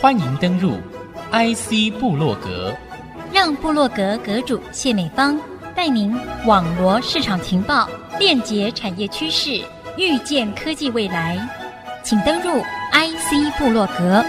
欢迎登入 IC 部落格，让部落格阁主谢美芳带您网罗市场情报，链接产业趋势，预见科技未来。请登入 IC 部落格。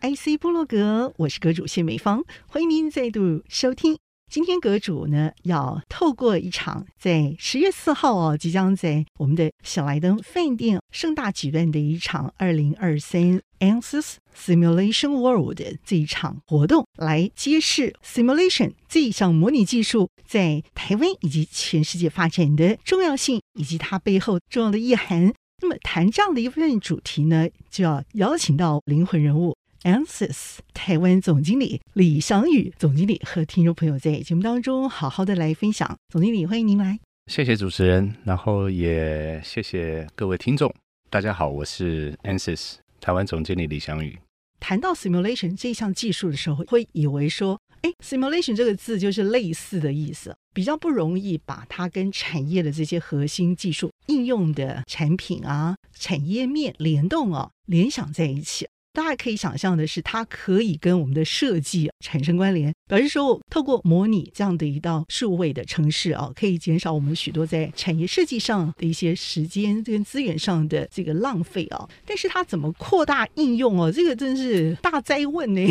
IC 部落格，我是阁主谢美芳，欢迎您再度收听。今天阁主呢，要透过一场在十月四号哦，即将在我们的小莱登饭店盛大举办的一场二零二三 Ansys Simulation World 这一场活动，来揭示 Simulation 这一项模拟技术在台湾以及全世界发展的重要性，以及它背后重要的意涵。那么谈这样的一份主题呢，就要邀请到灵魂人物。Ansys 台湾总经理李祥宇总经理和听众朋友在节目当中好好的来分享。总经理，欢迎您来。谢谢主持人，然后也谢谢各位听众。大家好，我是 Ansys 台湾总经理李祥宇。谈到 simulation 这项技术的时候，会以为说，哎，simulation 这个字就是类似的意思，比较不容易把它跟产业的这些核心技术应用的产品啊、产业面联动啊联想在一起。大家可以想象的是，它可以跟我们的设计产生关联，表示说，透过模拟这样的一道数位的城市啊，可以减少我们许多在产业设计上的一些时间跟资源上的这个浪费啊。但是它怎么扩大应用哦？这个真是大哉问呢。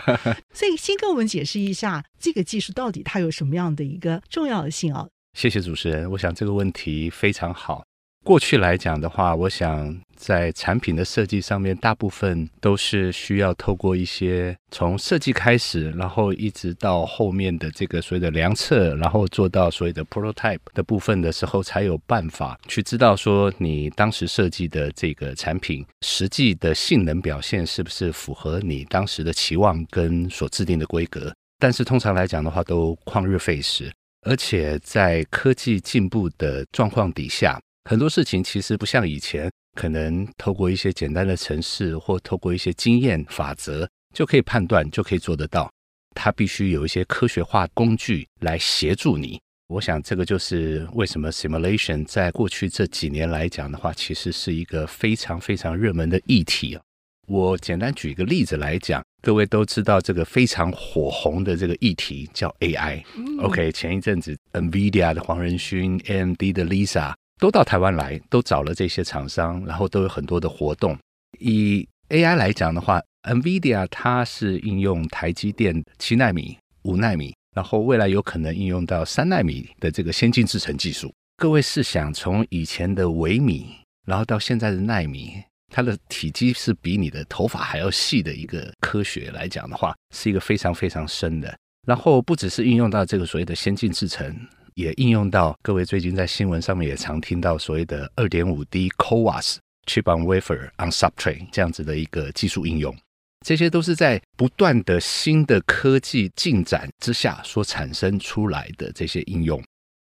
所以，先跟我们解释一下这个技术到底它有什么样的一个重要性啊？谢谢主持人，我想这个问题非常好。过去来讲的话，我想在产品的设计上面，大部分都是需要透过一些从设计开始，然后一直到后面的这个所谓的量测，然后做到所谓的 prototype 的部分的时候，才有办法去知道说你当时设计的这个产品实际的性能表现是不是符合你当时的期望跟所制定的规格。但是通常来讲的话，都旷日费时，而且在科技进步的状况底下。很多事情其实不像以前，可能透过一些简单的程式或透过一些经验法则就可以判断，就可以做得到。它必须有一些科学化工具来协助你。我想这个就是为什么 simulation 在过去这几年来讲的话，其实是一个非常非常热门的议题啊。我简单举一个例子来讲，各位都知道这个非常火红的这个议题叫 AI。OK，前一阵子 NVIDIA 的黄仁勋，AMD 的 Lisa。都到台湾来，都找了这些厂商，然后都有很多的活动。以 AI 来讲的话，NVIDIA 它是应用台积电七纳米、五纳米，然后未来有可能应用到三纳米的这个先进制程技术。各位试想，从以前的微米，然后到现在的纳米，它的体积是比你的头发还要细的一个科学来讲的话，是一个非常非常深的。然后不只是应用到这个所谓的先进制程。也应用到各位最近在新闻上面也常听到所谓的二点五 D CoWoS Chip on Wafer on Substrate 这样子的一个技术应用，这些都是在不断的新的科技进展之下所产生出来的这些应用。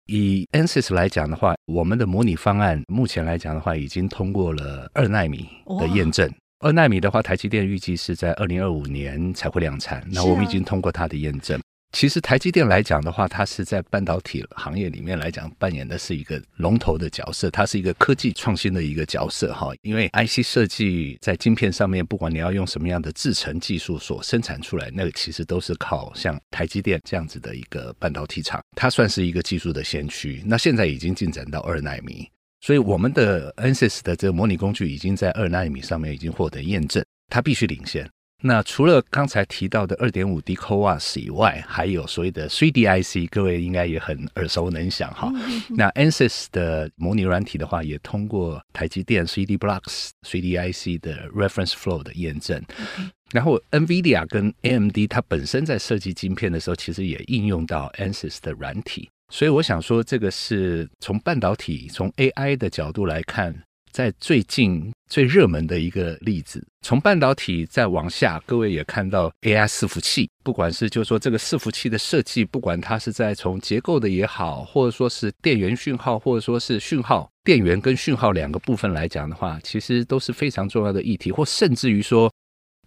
以 Ansys 来讲的话，我们的模拟方案目前来讲的话，已经通过了二纳米的验证。二纳米的话，台积电预计是在二零二五年才会量产，那我们已经通过它的验证。其实台积电来讲的话，它是在半导体行业里面来讲扮演的是一个龙头的角色，它是一个科技创新的一个角色哈。因为 IC 设计在晶片上面，不管你要用什么样的制程技术所生产出来，那个其实都是靠像台积电这样子的一个半导体厂，它算是一个技术的先驱。那现在已经进展到二纳米，所以我们的 NSYS 的这个模拟工具已经在二纳米上面已经获得验证，它必须领先。那除了刚才提到的二点五 D CoWoS 以外，还有所谓的 3D IC，各位应该也很耳熟能详哈。那 Ansys 的模拟软体的话，也通过台积电 3D Blocks、3DIC 的 Reference Flow 的验证。然后 NVIDIA 跟 AMD 它本身在设计晶片的时候，其实也应用到 Ansys 的软体。所以我想说，这个是从半导体、从 AI 的角度来看。在最近最热门的一个例子，从半导体再往下，各位也看到 AI 伺服器，不管是就是说这个伺服器的设计，不管它是在从结构的也好，或者说是电源讯号，或者说是讯号电源跟讯号两个部分来讲的话，其实都是非常重要的议题，或甚至于说，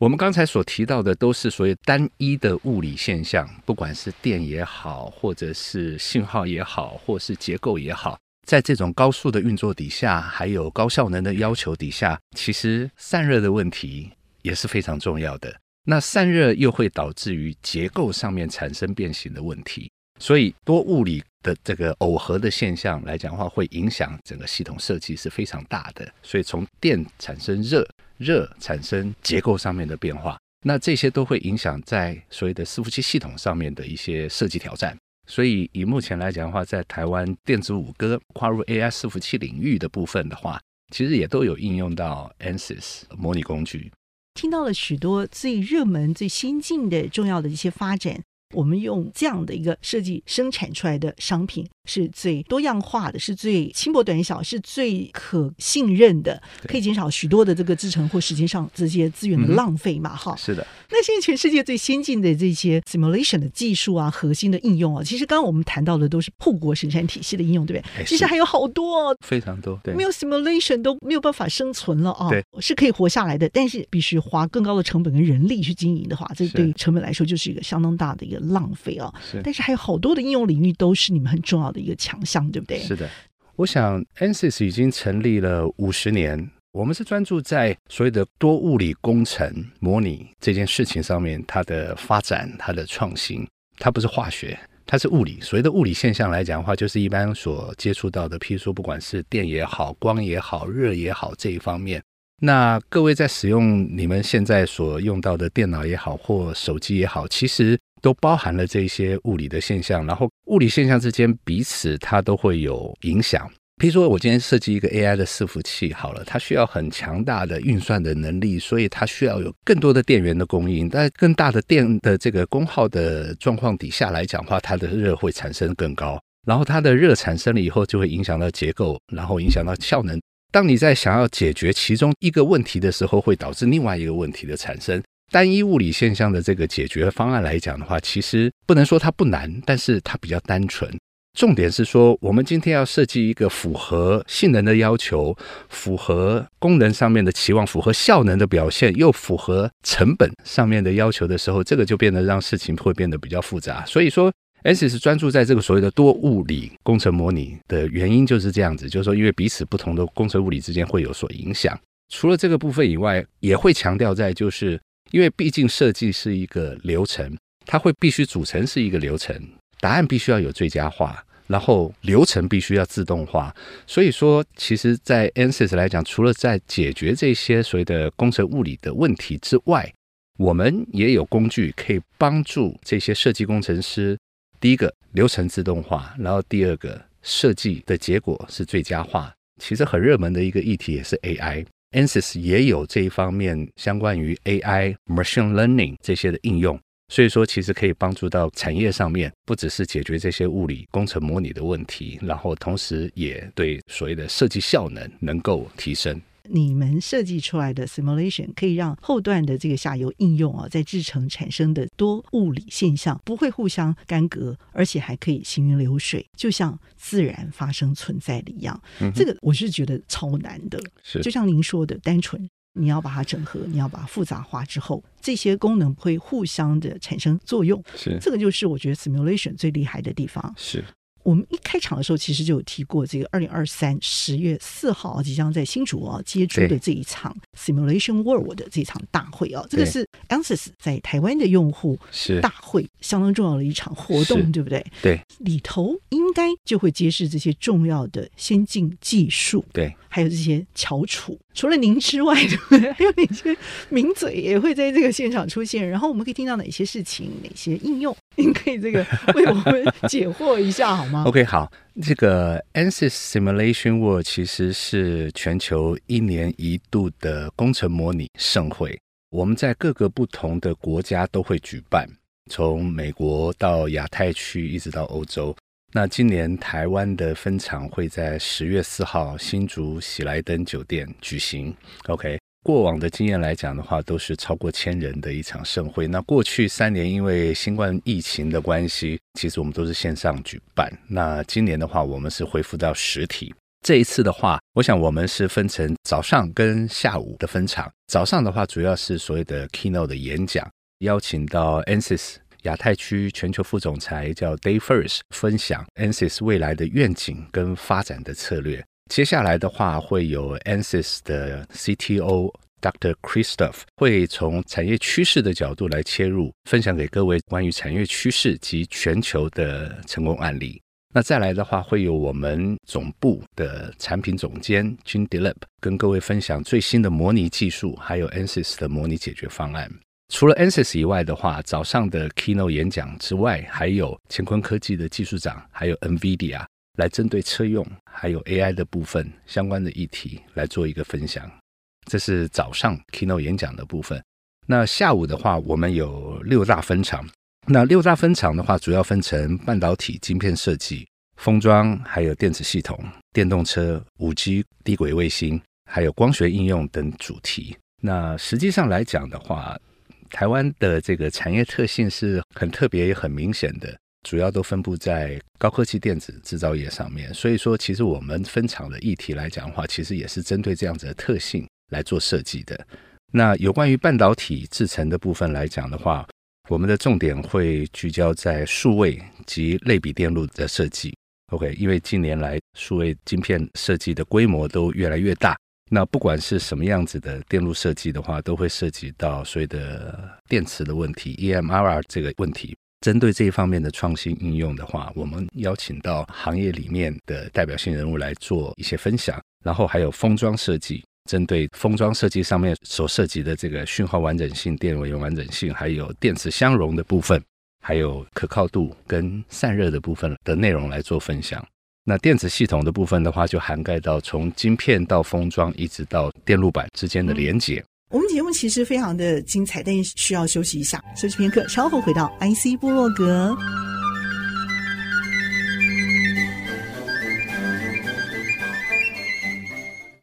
我们刚才所提到的都是所谓单一的物理现象，不管是电也好，或者是信号也好，或是结构也好。在这种高速的运作底下，还有高效能的要求底下，其实散热的问题也是非常重要的。那散热又会导致于结构上面产生变形的问题，所以多物理的这个耦合的现象来讲的话，会影响整个系统设计是非常大的。所以从电产生热，热产生结构上面的变化，那这些都会影响在所谓的伺服器系统上面的一些设计挑战。所以，以目前来讲的话，在台湾电子五哥跨入 AI 伺服器领域的部分的话，其实也都有应用到 Ansys 模拟工具。听到了许多最热门、最先进的重要的一些发展。我们用这样的一个设计生产出来的商品是最多样化的，是最轻薄短小，是最可信任的，可以减少许多的这个制程或时间上这些资源的浪费嘛？哈、嗯，是的。那现在全世界最先进的这些 simulation 的技术啊，核心的应用啊，其实刚刚我们谈到的都是护国神山体系的应用，对不对？其实还有好多、哦，非常多，对，没有 simulation 都没有办法生存了啊、哦。对，是可以活下来的，但是必须花更高的成本跟人力去经营的话，这对成本来说就是一个相当大的一个。浪费啊！是，但是还有好多的应用领域都是你们很重要的一个强项，对不对？是的，我想 Ansys 已经成立了五十年，我们是专注在所谓的多物理工程模拟这件事情上面，它的发展、它的创新，它不是化学，它是物理。所谓的物理现象来讲的话，就是一般所接触到的，譬如说不管是电也好、光也好、热也好这一方面。那各位在使用你们现在所用到的电脑也好，或手机也好，其实都包含了这些物理的现象。然后物理现象之间彼此它都会有影响。譬如说我今天设计一个 AI 的伺服器，好了，它需要很强大的运算的能力，所以它需要有更多的电源的供应。在更大的电的这个功耗的状况底下来讲话，它的热会产生更高。然后它的热产生了以后，就会影响到结构，然后影响到效能。当你在想要解决其中一个问题的时候，会导致另外一个问题的产生。单一物理现象的这个解决方案来讲的话，其实不能说它不难，但是它比较单纯。重点是说，我们今天要设计一个符合性能的要求、符合功能上面的期望、符合效能的表现，又符合成本上面的要求的时候，这个就变得让事情会变得比较复杂。所以说。，S 是专注在这个所谓的多物理工程模拟的原因就是这样子，就是说，因为彼此不同的工程物理之间会有所影响。除了这个部分以外，也会强调在，就是因为毕竟设计是一个流程，它会必须组成是一个流程，答案必须要有最佳化，然后流程必须要自动化。所以说，其实，在 Ansys 来讲，除了在解决这些所谓的工程物理的问题之外，我们也有工具可以帮助这些设计工程师。第一个流程自动化，然后第二个设计的结果是最佳化。其实很热门的一个议题也是 AI ANSYS 也有这一方面相关于 AI、Machine Learning 这些的应用。所以说，其实可以帮助到产业上面，不只是解决这些物理工程模拟的问题，然后同时也对所谓的设计效能能够提升。你们设计出来的 simulation 可以让后段的这个下游应用啊，在制成产生的多物理现象不会互相干戈，而且还可以行云流水，就像自然发生存在的一样。嗯、这个我是觉得超难的。是，就像您说的，单纯你要把它整合，你要把它复杂化之后，这些功能会互相的产生作用。是，这个就是我觉得 simulation 最厉害的地方。是。我们一开场的时候，其实就有提过这个二零二三十月四号即将在新竹啊接触的这一场 Simulation World 的这场大会啊，这个是 Ansys 在台湾的用户是大会相当重要的一场活动，对不对？对，里头应该就会揭示这些重要的先进技术，对，还有这些翘楚。除了您之外，对不对？还有哪些名嘴也会在这个现场出现？然后我们可以听到哪些事情、哪些应用？您 可以这个为我们解惑一下好吗？OK，好，这个 Ansys Simulation World 其实是全球一年一度的工程模拟盛会，我们在各个不同的国家都会举办，从美国到亚太区一直到欧洲。那今年台湾的分场会在十月四号新竹喜来登酒店举行。OK，过往的经验来讲的话，都是超过千人的一场盛会。那过去三年因为新冠疫情的关系，其实我们都是线上举办。那今年的话，我们是恢复到实体。这一次的话，我想我们是分成早上跟下午的分场。早上的话，主要是所谓的 keynote 的演讲，邀请到 Ansys。亚太区全球副总裁叫 Dave First 分享 ANSYS 未来的愿景跟发展的策略。接下来的话，会有 ANSYS 的 CTO Dr. Christoph 会从产业趋势的角度来切入，分享给各位关于产业趋势及全球的成功案例。那再来的话，会有我们总部的产品总监 Jean Delep 跟各位分享最新的模拟技术，还有 ANSYS 的模拟解决方案。除了 ANSYS 以外的话，早上的 Keynote 演讲之外，还有乾坤科技的技术长，还有 NVIDIA 来针对车用还有 AI 的部分相关的议题来做一个分享。这是早上 Keynote 演讲的部分。那下午的话，我们有六大分场。那六大分场的话，主要分成半导体晶片设计、封装，还有电子系统、电动车、五 G、低轨卫星，还有光学应用等主题。那实际上来讲的话，台湾的这个产业特性是很特别也很明显的，主要都分布在高科技电子制造业上面。所以说，其实我们分厂的议题来讲的话，其实也是针对这样子的特性来做设计的。那有关于半导体制成的部分来讲的话，我们的重点会聚焦在数位及类比电路的设计，OK，因为近年来数位晶片设计的规模都越来越大，那不管是什么样子的电路设计的话，都会涉及到所谓的电池的问题，EMR 这个问题。针对这一方面的创新应用的话，我们邀请到行业里面的代表性人物来做一些分享，然后还有封装设计。针对封装设计上面所涉及的这个讯号完整性、电位完整性，还有电池相容的部分，还有可靠度跟散热的部分的内容来做分享。那电子系统的部分的话，就涵盖到从晶片到封装，一直到电路板之间的连接。我们节目其实非常的精彩，但是需要休息一下，休息片刻，稍后回到 IC 部落格。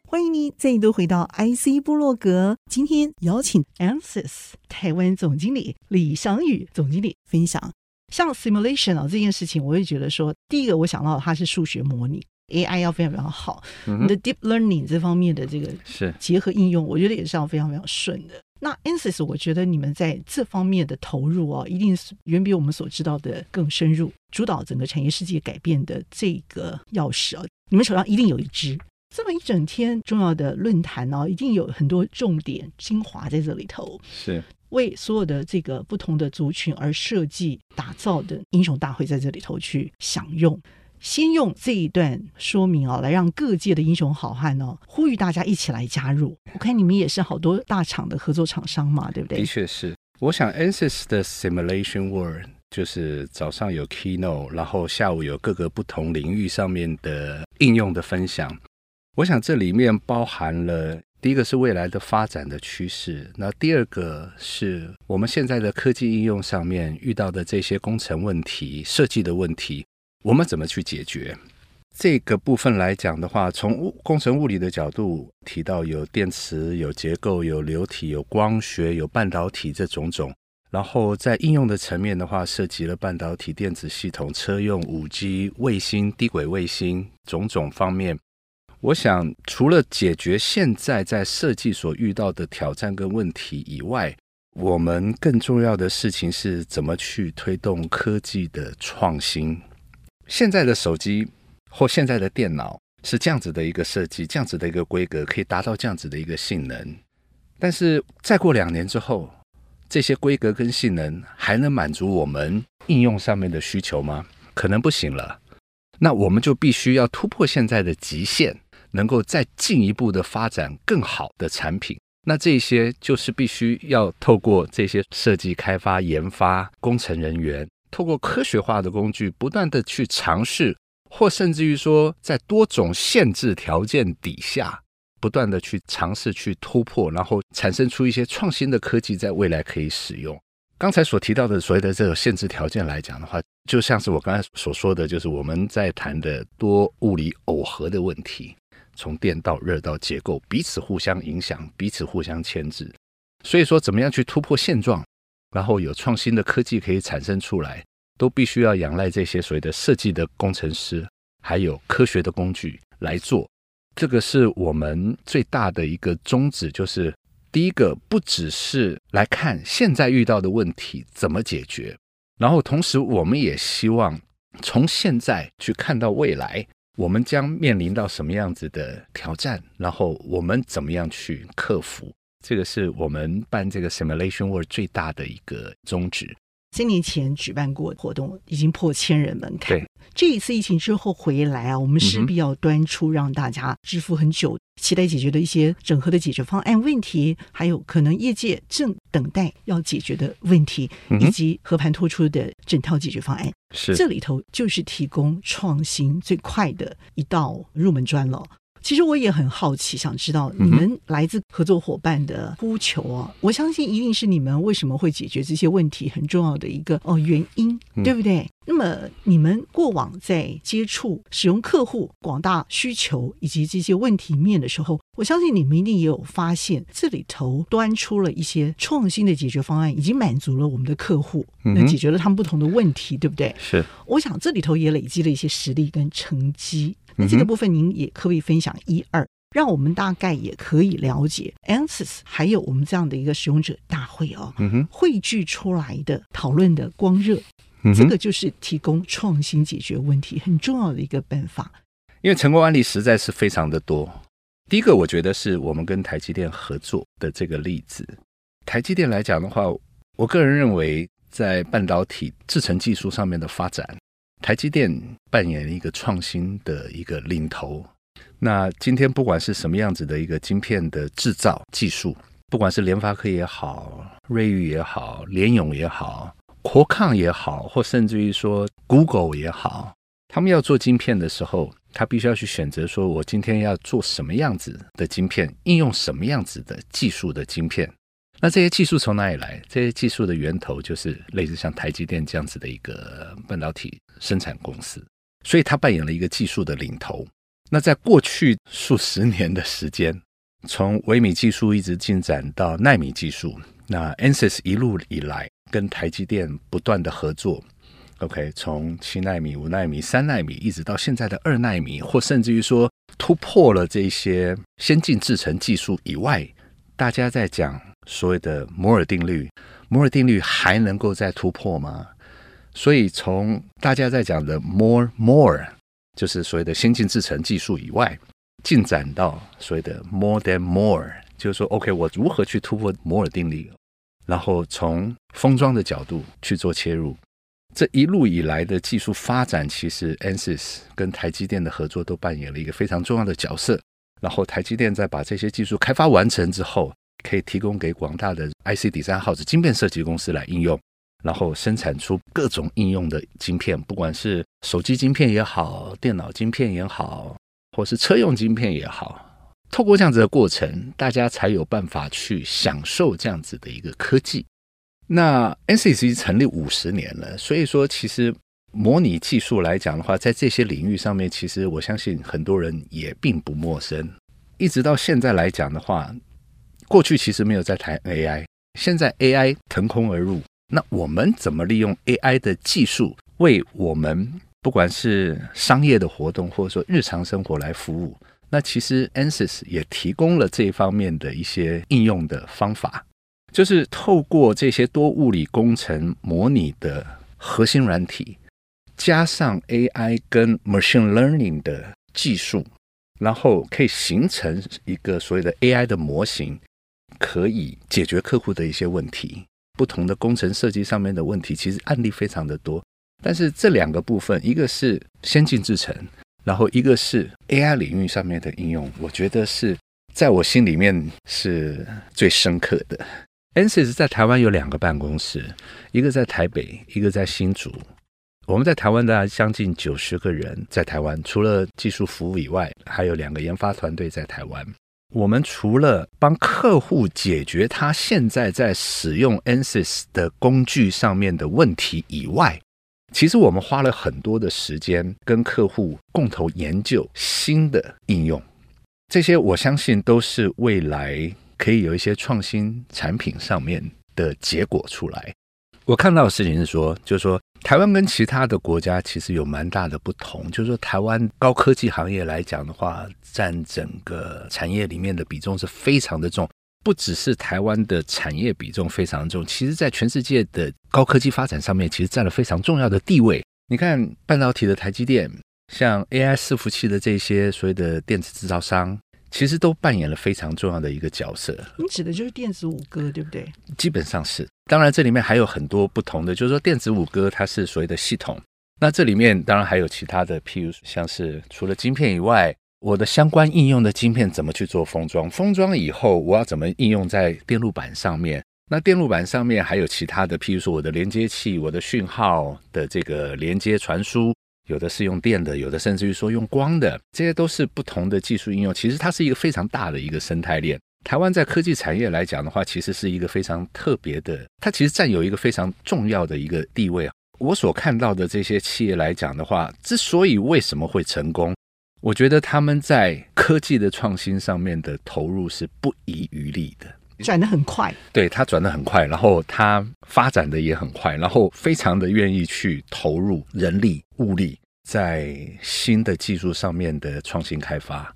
欢迎你再度回到 IC 部落格。今天邀请 ANSYS 台湾总经理李祥宇总经理分享，像 simulation 啊这件事情，我会觉得说，第一个我想到它是数学模拟，AI 要非常非常好。嗯、你的 deep learning 这方面的这个是结合应用，我觉得也是要非常非常顺的。那 ANSYS 我觉得你们在这方面的投入啊，一定是远比我们所知道的更深入，主导整个产业世界改变的这个钥匙啊，你们手上一定有一支。这么一整天重要的论坛呢、哦，一定有很多重点精华在这里头，是为所有的这个不同的族群而设计打造的英雄大会，在这里头去享用。先用这一段说明、哦，来让各界的英雄好汉呢、哦，呼吁大家一起来加入。我看你们也是好多大厂的合作厂商嘛，对不对？的确是。我想 ANSYS 的 Simulation World 就是早上有 Keynote，然后下午有各个不同领域上面的应用的分享。我想这里面包含了第一个是未来的发展的趋势，那第二个是我们现在的科技应用上面遇到的这些工程问题、设计的问题，我们怎么去解决？这个部分来讲的话，从物工程物理的角度提到有电池、有结构、有流体、有光学、有半导体这种种，然后在应用的层面的话，涉及了半导体、电子系统、车用、五 G、卫星、低轨卫星种种方面。我想，除了解决现在在设计所遇到的挑战跟问题以外，我们更重要的事情是怎么去推动科技的创新。现在的手机或现在的电脑是这样子的一个设计，这样子的一个规格，可以达到这样子的一个性能。但是再过两年之后，这些规格跟性能还能满足我们应用上面的需求吗？可能不行了。那我们就必须要突破现在的极限。能够再进一步的发展更好的产品，那这些就是必须要透过这些设计、开发、研发工程人员，透过科学化的工具，不断的去尝试，或甚至于说，在多种限制条件底下，不断的去尝试去突破，然后产生出一些创新的科技，在未来可以使用。刚才所提到的所谓的这种限制条件来讲的话，就像是我刚才所说的，就是我们在谈的多物理耦合的问题。从电到热到结构，彼此互相影响，彼此互相牵制。所以说，怎么样去突破现状，然后有创新的科技可以产生出来，都必须要仰赖这些所谓的设计的工程师，还有科学的工具来做。这个是我们最大的一个宗旨，就是第一个，不只是来看现在遇到的问题怎么解决，然后同时我们也希望从现在去看到未来，我们将面临到什么样子的挑战，然后我们怎么样去克服。这个是我们办这个 Simulation World 最大的一个宗旨。三年前举办过活动，已经破千人门槛。对，这一次疫情之后回来啊，我们势必要端出让大家支付很久、期待解决的一些整合的解决方案问题，还有可能业界正等待要解决的问题，以及和盘托出的整套解决方案。是，这里头就是提供创新最快的一道入门砖了。其实我也很好奇，想知道你们来自合作伙伴的呼求啊！我相信一定是你们为什么会解决这些问题很重要的一个哦原因，对不对？那么你们过往在接触使用客户广大需求以及这些问题面的时候，我相信你们一定也有发现这里头端出了一些创新的解决方案，已经满足了我们的客户，那解决了他们不同的问题，对不对？是。我想这里头也累积了一些实力跟成绩。那这个部分您也可以分享一二，让我们大概也可以了解 Ansys 还有我们这样的一个使用者大会哦，汇聚出来的讨论的光热，这个就是提供创新解决问题很重要的一个办法。因为成功案例实在是非常的多。第一个，我觉得是我们跟台积电合作的这个例子。台积电来讲的话，我个人认为在半导体制程技术上面的发展。台积电扮演一个创新的一个领头。那今天不管是什么样子的一个晶片的制造技术，不管是联发科也好、瑞昱也好、联咏也好、国抗也好，或甚至于说 Google 也好，他们要做晶片的时候，他必须要去选择说，我今天要做什么样子的晶片，应用什么样子的技术的晶片。那这些技术从哪里来？这些技术的源头就是类似像台积电这样子的一个半导体生产公司，所以它扮演了一个技术的领头。那在过去数十年的时间，从微米技术一直进展到纳米技术，那 Ansys 一路以来跟台积电不断的合作，OK，从七纳米、五纳米、三纳米，一直到现在的二纳米，或甚至于说突破了这些先进制程技术以外，大家在讲。所谓的摩尔定律，摩尔定律还能够再突破吗？所以从大家在讲的 more more，就是所谓的先进制程技术以外，进展到所谓的 more than more，就是说，OK，我如何去突破摩尔定律？然后从封装的角度去做切入，这一路以来的技术发展，其实 Ansys 跟台积电的合作都扮演了一个非常重要的角色。然后台积电在把这些技术开发完成之后，可以提供给广大的 IC Design House 晶片设计公司来应用，然后生产出各种应用的晶片，不管是手机晶片也好，电脑晶片也好，或是车用晶片也好，透过这样子的过程，大家才有办法去享受这样子的一个科技。那 NCC 成立五十年了，所以说其实模拟技术来讲的话，在这些领域上面，其实我相信很多人也并不陌生。一直到现在来讲的话。过去其实没有在谈 AI，现在 AI 腾空而入。那我们怎么利用 AI 的技术，为我们不管是商业的活动，或者说日常生活来服务？那其实 Ansys 也提供了这一方面的一些应用的方法，就是透过这些多物理工程模拟的核心软体，加上 AI 跟 Machine Learning 的技术，然后可以形成一个所谓的 AI 的模型。可以解决客户的一些问题，不同的工程设计上面的问题，其实案例非常的多。但是这两个部分，一个是先进制程，然后一个是 AI 领域上面的应用，我觉得是在我心里面是最深刻的。Ansys 在台湾有两个办公室，一个在台北，一个在新竹。我们在台湾的将近九十个人在台湾，除了技术服务以外，还有两个研发团队在台湾。我们除了帮客户解决他现在在使用 Ansys 的工具上面的问题以外，其实我们花了很多的时间跟客户共同研究新的应用。这些我相信都是未来可以有一些创新产品上面的结果出来。我看到的事情是说，就是说。台湾跟其他的国家其实有蛮大的不同，就是说台湾高科技行业来讲的话，占整个产业里面的比重是非常的重，不只是台湾的产业比重非常重，其实在全世界的高科技发展上面，其实占了非常重要的地位。你看半导体的台积电，像 AI 伺服器的这些所谓的电子制造商。其实都扮演了非常重要的一个角色。你指的就是电子舞歌，对不对？基本上是。当然，这里面还有很多不同的，就是说电子舞歌它是所谓的系统。那这里面当然还有其他的，譬如像是除了晶片以外，我的相关应用的晶片怎么去做封装？封装以后我要怎么应用在电路板上面？那电路板上面还有其他的，譬如说我的连接器、我的讯号的这个连接传输。有的是用电的，有的甚至于说用光的，这些都是不同的技术应用。其实它是一个非常大的一个生态链。台湾在科技产业来讲的话，其实是一个非常特别的，它其实占有一个非常重要的一个地位啊。我所看到的这些企业来讲的话，之所以为什么会成功，我觉得他们在科技的创新上面的投入是不遗余力的。转得很快，对，他转得很快，然后他发展的也很快，然后非常的愿意去投入人力物力在新的技术上面的创新开发。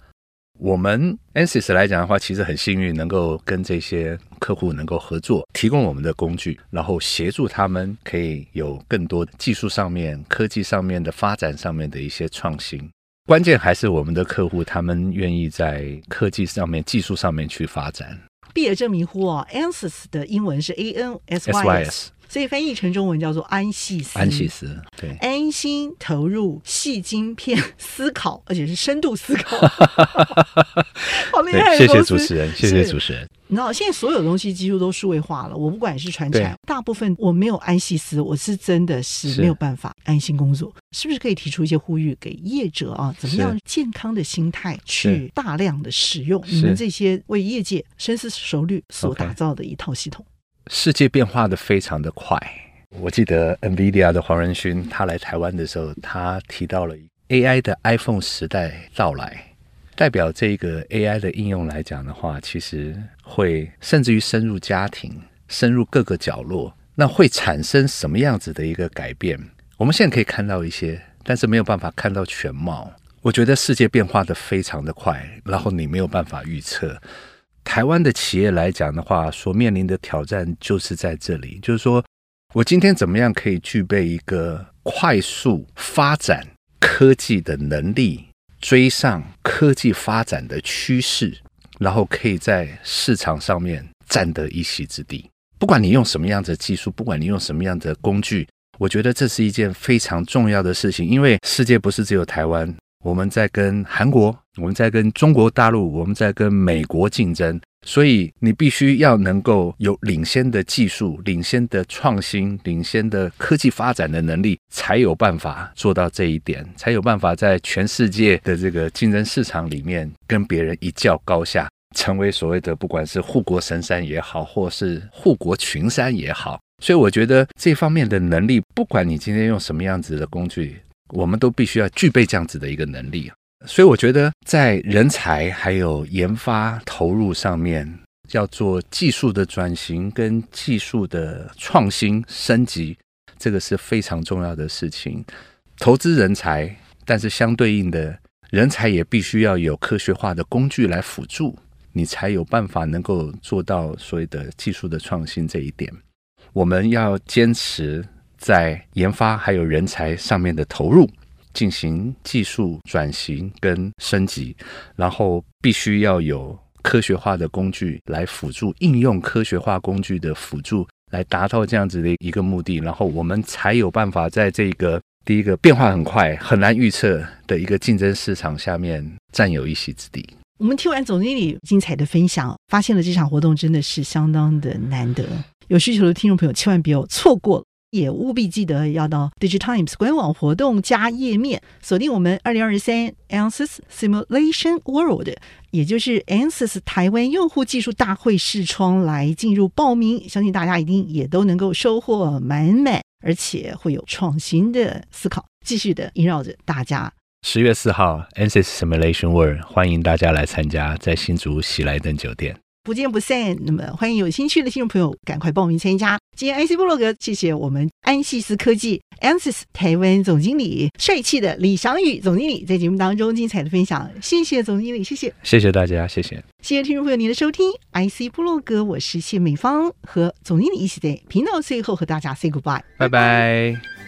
我们 Ansys 来讲的话，其实很幸运能够跟这些客户能够合作，提供我们的工具，然后协助他们可以有更多技术上面、科技上面的发展上面的一些创新。关键还是我们的客户他们愿意在科技上面、技术上面去发展。毕业证明书啊，answers 的英文是 A N S Y S，所以翻译成中文叫做安细思。安细思，对，安心投入细晶片思考，而且是深度思考，好厉害！谢谢主持人，谢谢主持人。你知道现在所有东西几乎都数位化了，我不管是传产，大部分我没有安细思，我是真的是没有办法安心工作。是，是不是可以提出一些呼吁给业者啊？怎么样健康的心态去大量的使用你们这些为业界深思熟虑所打造的一套系统？Okay. 世界变化的非常的快，我记得 NVIDIA 的黄仁勋他来台湾的时候，他提到了 AI 的 iPhone 时代到来。代表这个 AI 的应用来讲的话，其实会甚至于深入家庭、深入各个角落，那会产生什么样子的一个改变？我们现在可以看到一些，但是没有办法看到全貌。我觉得世界变化的非常的快，然后你没有办法预测。台湾的企业来讲的话，所面临的挑战就是在这里，就是说我今天怎么样可以具备一个快速发展科技的能力？追上科技发展的趋势，然后可以在市场上面占得一席之地。不管你用什么样的技术，不管你用什么样的工具，我觉得这是一件非常重要的事情。因为世界不是只有台湾，我们在跟韩国，我们在跟中国大陆，我们在跟美国竞争。所以你必须要能够有领先的技术、领先的创新、领先的科技发展的能力，才有办法做到这一点，才有办法在全世界的这个竞争市场里面跟别人一较高下，成为所谓的不管是护国神山也好，或是护国群山也好。所以我觉得这方面的能力，不管你今天用什么样子的工具，我们都必须要具备这样子的一个能力。所以我觉得，在人才还有研发投入上面，要做技术的转型跟技术的创新升级，这个是非常重要的事情。投资人才，但是相对应的人才也必须要有科学化的工具来辅助，你才有办法能够做到所谓的技术的创新这一点。我们要坚持在研发还有人才上面的投入。进行技术转型跟升级，然后必须要有科学化的工具来辅助，应用科学化工具的辅助来达到这样子的一个目的，然后我们才有办法在这个第一个变化很快、很难预测的一个竞争市场下面占有一席之地。我们听完总经理精彩的分享，发现了这场活动真的是相当的难得，有需求的听众朋友千万不要错过。也务必记得要到 DIGITIMES 官网活动加页面锁定我们二零二三 Ansys Simulation World，也就是 Ansys 台湾用户技术大会视窗来进入报名，相信大家一定也都能够收获满满，而且会有创新的思考，继续的萦绕着大家。十月四号 Ansys Simulation World，欢迎大家来参加，在新竹喜来登酒店。不见不散。那么欢迎有兴趣的听众朋友赶快报名参加。今天 IC 部落格，谢谢我们安西斯科技 Ansys 台湾总经理帅气的李翔宇总经理在节目当中精彩的分享，谢谢总经理，谢谢，谢谢大家，谢谢，谢谢听众朋友您的收听。IC 部落格，我是谢美芳，和总经理一起在频道最后和大家 say goodbye，拜拜。